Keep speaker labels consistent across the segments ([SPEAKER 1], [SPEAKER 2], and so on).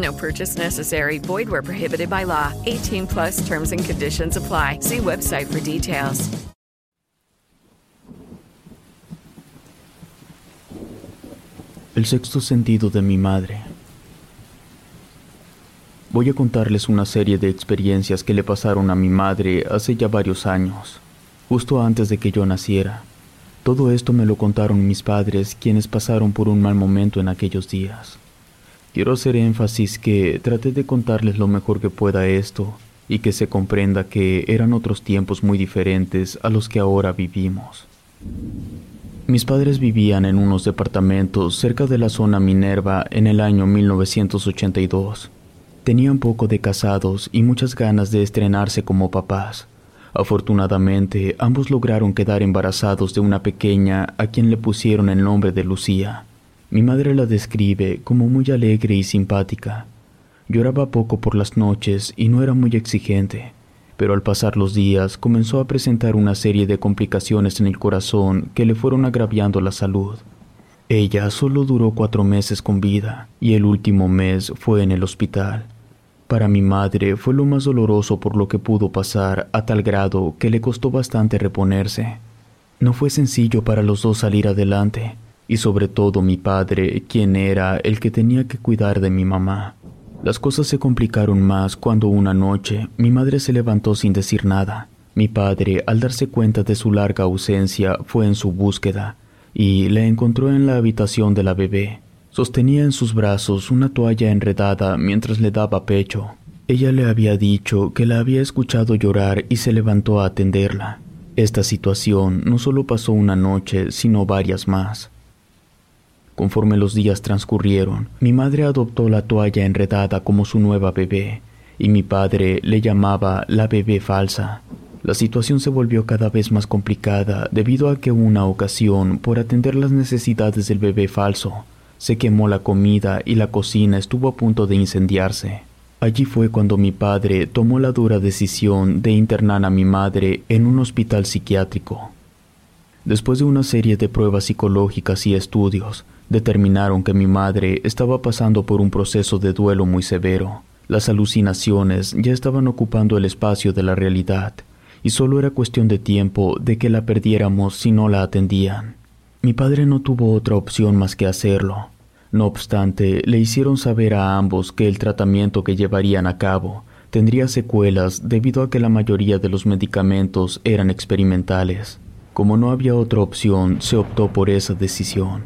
[SPEAKER 1] No purchase necessary. Void where prohibited by law. 18 plus terms and conditions apply. See website for details.
[SPEAKER 2] El sexto sentido de mi madre. Voy a contarles una serie de experiencias que le pasaron a mi madre hace ya varios años, justo antes de que yo naciera. Todo esto me lo contaron mis padres, quienes pasaron por un mal momento en aquellos días. Quiero hacer énfasis que traté de contarles lo mejor que pueda esto y que se comprenda que eran otros tiempos muy diferentes a los que ahora vivimos. Mis padres vivían en unos departamentos cerca de la zona Minerva en el año 1982. Tenían poco de casados y muchas ganas de estrenarse como papás. Afortunadamente, ambos lograron quedar embarazados de una pequeña a quien le pusieron el nombre de Lucía. Mi madre la describe como muy alegre y simpática. Lloraba poco por las noches y no era muy exigente pero al pasar los días comenzó a presentar una serie de complicaciones en el corazón que le fueron agraviando la salud. Ella solo duró cuatro meses con vida y el último mes fue en el hospital. Para mi madre fue lo más doloroso por lo que pudo pasar a tal grado que le costó bastante reponerse. No fue sencillo para los dos salir adelante, y sobre todo mi padre, quien era el que tenía que cuidar de mi mamá. Las cosas se complicaron más cuando una noche mi madre se levantó sin decir nada. Mi padre, al darse cuenta de su larga ausencia, fue en su búsqueda y la encontró en la habitación de la bebé. Sostenía en sus brazos una toalla enredada mientras le daba pecho. Ella le había dicho que la había escuchado llorar y se levantó a atenderla. Esta situación no solo pasó una noche, sino varias más. Conforme los días transcurrieron, mi madre adoptó la toalla enredada como su nueva bebé, y mi padre le llamaba la bebé falsa. La situación se volvió cada vez más complicada debido a que una ocasión, por atender las necesidades del bebé falso, se quemó la comida y la cocina estuvo a punto de incendiarse. Allí fue cuando mi padre tomó la dura decisión de internar a mi madre en un hospital psiquiátrico. Después de una serie de pruebas psicológicas y estudios, determinaron que mi madre estaba pasando por un proceso de duelo muy severo. Las alucinaciones ya estaban ocupando el espacio de la realidad, y solo era cuestión de tiempo de que la perdiéramos si no la atendían. Mi padre no tuvo otra opción más que hacerlo. No obstante, le hicieron saber a ambos que el tratamiento que llevarían a cabo tendría secuelas debido a que la mayoría de los medicamentos eran experimentales. Como no había otra opción, se optó por esa decisión.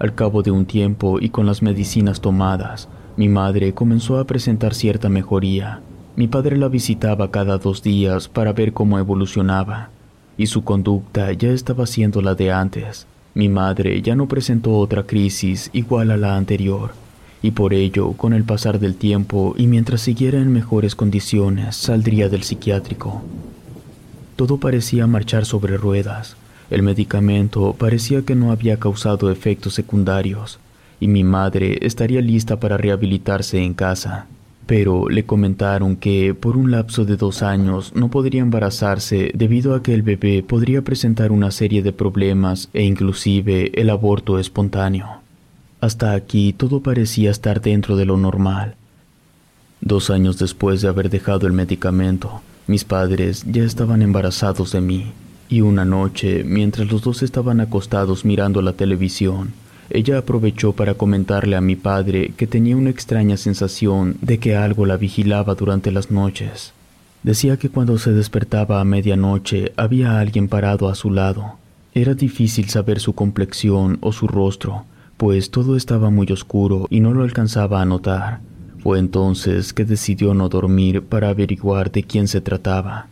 [SPEAKER 2] Al cabo de un tiempo y con las medicinas tomadas, mi madre comenzó a presentar cierta mejoría. Mi padre la visitaba cada dos días para ver cómo evolucionaba, y su conducta ya estaba siendo la de antes. Mi madre ya no presentó otra crisis igual a la anterior, y por ello, con el pasar del tiempo y mientras siguiera en mejores condiciones, saldría del psiquiátrico. Todo parecía marchar sobre ruedas. El medicamento parecía que no había causado efectos secundarios y mi madre estaría lista para rehabilitarse en casa. Pero le comentaron que por un lapso de dos años no podría embarazarse debido a que el bebé podría presentar una serie de problemas e inclusive el aborto espontáneo. Hasta aquí todo parecía estar dentro de lo normal. Dos años después de haber dejado el medicamento, mis padres ya estaban embarazados de mí. Y una noche, mientras los dos estaban acostados mirando la televisión, ella aprovechó para comentarle a mi padre que tenía una extraña sensación de que algo la vigilaba durante las noches. Decía que cuando se despertaba a medianoche había alguien parado a su lado. Era difícil saber su complexión o su rostro, pues todo estaba muy oscuro y no lo alcanzaba a notar. Fue entonces que decidió no dormir para averiguar de quién se trataba.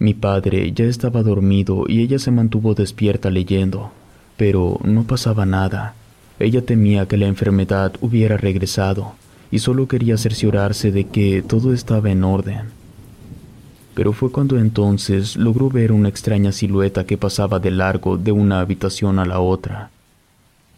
[SPEAKER 2] Mi padre ya estaba dormido y ella se mantuvo despierta leyendo, pero no pasaba nada. Ella temía que la enfermedad hubiera regresado y solo quería cerciorarse de que todo estaba en orden pero fue cuando entonces logró ver una extraña silueta que pasaba de largo de una habitación a la otra.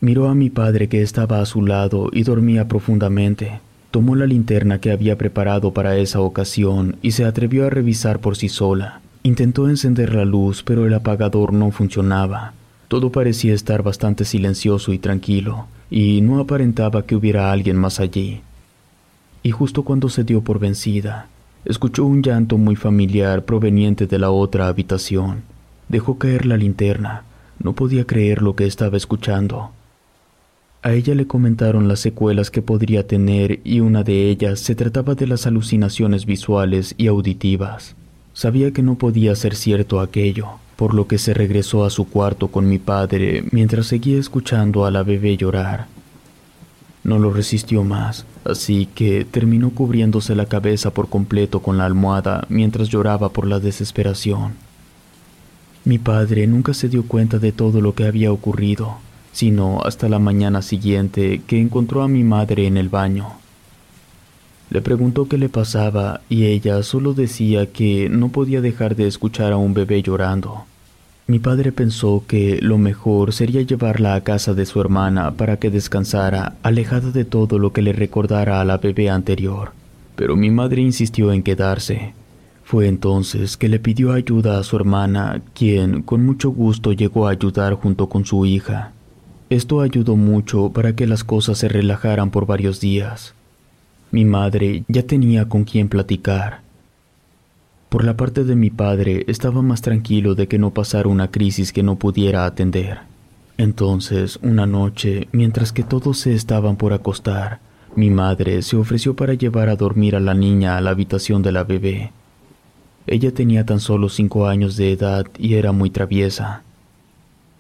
[SPEAKER 2] Miró a mi padre que estaba a su lado y dormía profundamente. Tomó la linterna que había preparado para esa ocasión y se atrevió a revisar por sí sola. Intentó encender la luz, pero el apagador no funcionaba. Todo parecía estar bastante silencioso y tranquilo, y no aparentaba que hubiera alguien más allí. Y justo cuando se dio por vencida, Escuchó un llanto muy familiar proveniente de la otra habitación. Dejó caer la linterna. No podía creer lo que estaba escuchando. A ella le comentaron las secuelas que podría tener y una de ellas se trataba de las alucinaciones visuales y auditivas. Sabía que no podía ser cierto aquello, por lo que se regresó a su cuarto con mi padre mientras seguía escuchando a la bebé llorar. No lo resistió más, así que terminó cubriéndose la cabeza por completo con la almohada mientras lloraba por la desesperación. Mi padre nunca se dio cuenta de todo lo que había ocurrido, sino hasta la mañana siguiente que encontró a mi madre en el baño. Le preguntó qué le pasaba y ella solo decía que no podía dejar de escuchar a un bebé llorando. Mi padre pensó que lo mejor sería llevarla a casa de su hermana para que descansara, alejada de todo lo que le recordara a la bebé anterior. Pero mi madre insistió en quedarse. Fue entonces que le pidió ayuda a su hermana, quien con mucho gusto llegó a ayudar junto con su hija. Esto ayudó mucho para que las cosas se relajaran por varios días. Mi madre ya tenía con quien platicar por la parte de mi padre estaba más tranquilo de que no pasara una crisis que no pudiera atender. Entonces, una noche, mientras que todos se estaban por acostar, mi madre se ofreció para llevar a dormir a la niña a la habitación de la bebé. Ella tenía tan solo cinco años de edad y era muy traviesa.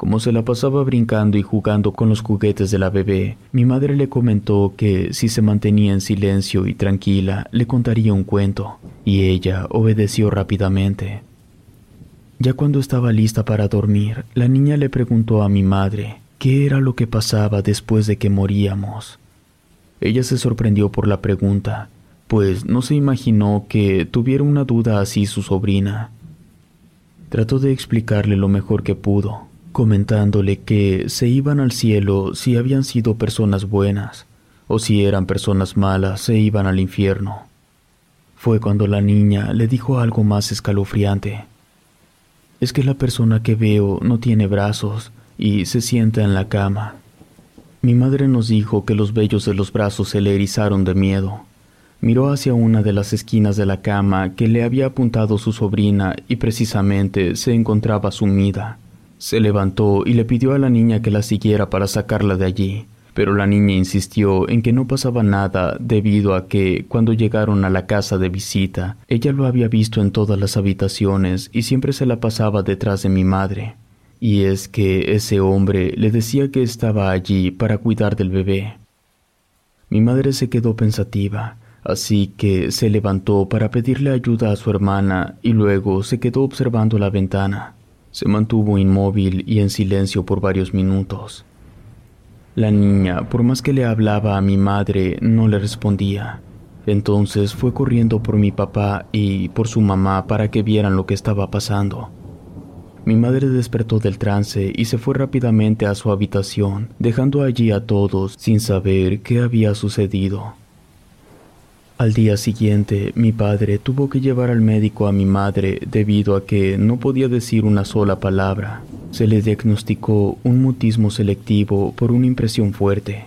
[SPEAKER 2] Como se la pasaba brincando y jugando con los juguetes de la bebé, mi madre le comentó que si se mantenía en silencio y tranquila, le contaría un cuento, y ella obedeció rápidamente. Ya cuando estaba lista para dormir, la niña le preguntó a mi madre qué era lo que pasaba después de que moríamos. Ella se sorprendió por la pregunta, pues no se imaginó que tuviera una duda así su sobrina. Trató de explicarle lo mejor que pudo, comentándole que se iban al cielo si habían sido personas buenas, o si eran personas malas se iban al infierno. Fue cuando la niña le dijo algo más escalofriante. Es que la persona que veo no tiene brazos y se sienta en la cama. Mi madre nos dijo que los vellos de los brazos se le erizaron de miedo. Miró hacia una de las esquinas de la cama que le había apuntado su sobrina y precisamente se encontraba sumida. Se levantó y le pidió a la niña que la siguiera para sacarla de allí, pero la niña insistió en que no pasaba nada debido a que, cuando llegaron a la casa de visita, ella lo había visto en todas las habitaciones y siempre se la pasaba detrás de mi madre. Y es que ese hombre le decía que estaba allí para cuidar del bebé. Mi madre se quedó pensativa, así que se levantó para pedirle ayuda a su hermana y luego se quedó observando la ventana. Se mantuvo inmóvil y en silencio por varios minutos. La niña, por más que le hablaba a mi madre, no le respondía. Entonces fue corriendo por mi papá y por su mamá para que vieran lo que estaba pasando. Mi madre despertó del trance y se fue rápidamente a su habitación, dejando allí a todos sin saber qué había sucedido. Al día siguiente, mi padre tuvo que llevar al médico a mi madre debido a que no podía decir una sola palabra. Se le diagnosticó un mutismo selectivo por una impresión fuerte.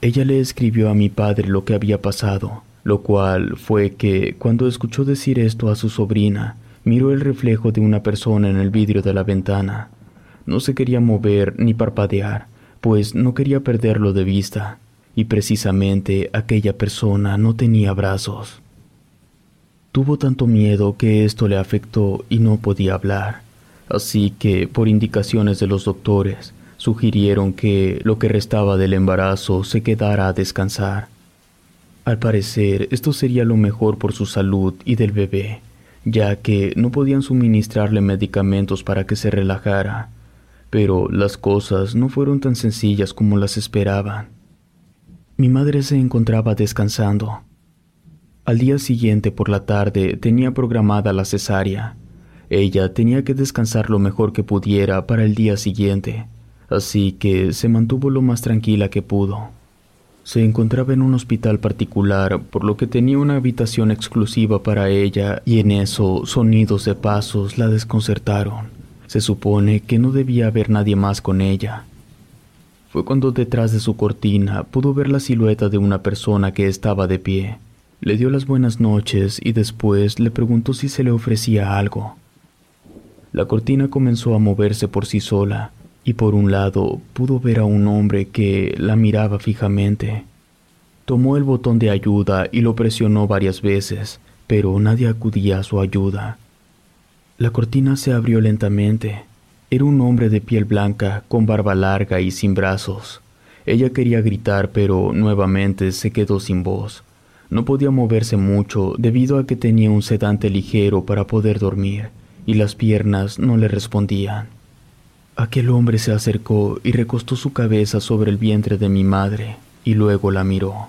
[SPEAKER 2] Ella le escribió a mi padre lo que había pasado, lo cual fue que, cuando escuchó decir esto a su sobrina, miró el reflejo de una persona en el vidrio de la ventana. No se quería mover ni parpadear, pues no quería perderlo de vista y precisamente aquella persona no tenía brazos. Tuvo tanto miedo que esto le afectó y no podía hablar, así que, por indicaciones de los doctores, sugirieron que lo que restaba del embarazo se quedara a descansar. Al parecer, esto sería lo mejor por su salud y del bebé, ya que no podían suministrarle medicamentos para que se relajara. Pero las cosas no fueron tan sencillas como las esperaban. Mi madre se encontraba descansando. Al día siguiente por la tarde tenía programada la cesárea. Ella tenía que descansar lo mejor que pudiera para el día siguiente, así que se mantuvo lo más tranquila que pudo. Se encontraba en un hospital particular, por lo que tenía una habitación exclusiva para ella y en eso sonidos de pasos la desconcertaron. Se supone que no debía haber nadie más con ella. Fue cuando detrás de su cortina pudo ver la silueta de una persona que estaba de pie. Le dio las buenas noches y después le preguntó si se le ofrecía algo. La cortina comenzó a moverse por sí sola y por un lado pudo ver a un hombre que la miraba fijamente. Tomó el botón de ayuda y lo presionó varias veces, pero nadie acudía a su ayuda. La cortina se abrió lentamente. Era un hombre de piel blanca, con barba larga y sin brazos. Ella quería gritar, pero nuevamente se quedó sin voz. No podía moverse mucho debido a que tenía un sedante ligero para poder dormir, y las piernas no le respondían. Aquel hombre se acercó y recostó su cabeza sobre el vientre de mi madre y luego la miró.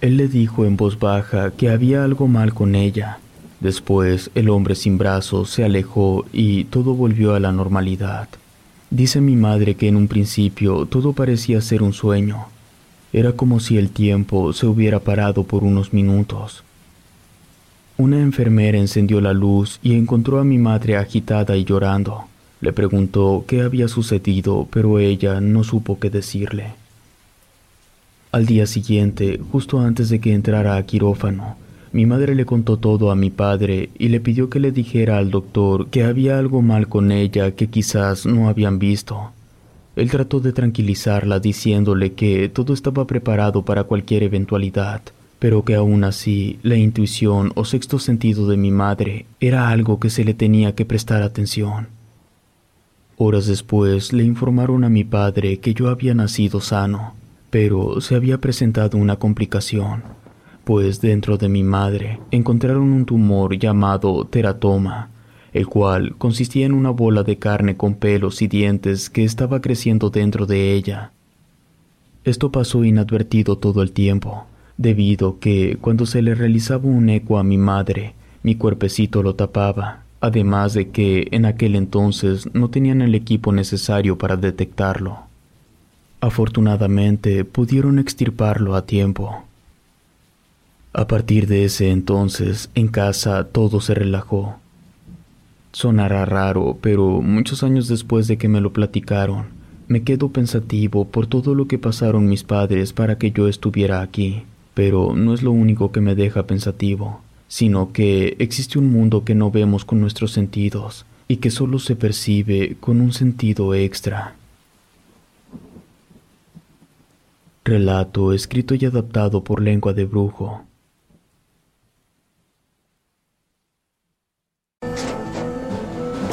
[SPEAKER 2] Él le dijo en voz baja que había algo mal con ella. Después el hombre sin brazos se alejó y todo volvió a la normalidad. Dice mi madre que en un principio todo parecía ser un sueño. Era como si el tiempo se hubiera parado por unos minutos. Una enfermera encendió la luz y encontró a mi madre agitada y llorando. Le preguntó qué había sucedido, pero ella no supo qué decirle. Al día siguiente, justo antes de que entrara a quirófano, mi madre le contó todo a mi padre y le pidió que le dijera al doctor que había algo mal con ella que quizás no habían visto. Él trató de tranquilizarla diciéndole que todo estaba preparado para cualquier eventualidad, pero que aún así la intuición o sexto sentido de mi madre era algo que se le tenía que prestar atención. Horas después le informaron a mi padre que yo había nacido sano, pero se había presentado una complicación, pues dentro de mi madre encontraron un tumor llamado teratoma, el cual consistía en una bola de carne con pelos y dientes que estaba creciendo dentro de ella. Esto pasó inadvertido todo el tiempo, debido que cuando se le realizaba un eco a mi madre, mi cuerpecito lo tapaba además de que en aquel entonces no tenían el equipo necesario para detectarlo. Afortunadamente pudieron extirparlo a tiempo. A partir de ese entonces, en casa todo se relajó. Sonará raro, pero muchos años después de que me lo platicaron, me quedo pensativo por todo lo que pasaron mis padres para que yo estuviera aquí, pero no es lo único que me deja pensativo sino que existe un mundo que no vemos con nuestros sentidos y que solo se percibe con un sentido extra. Relato escrito y adaptado por lengua de brujo.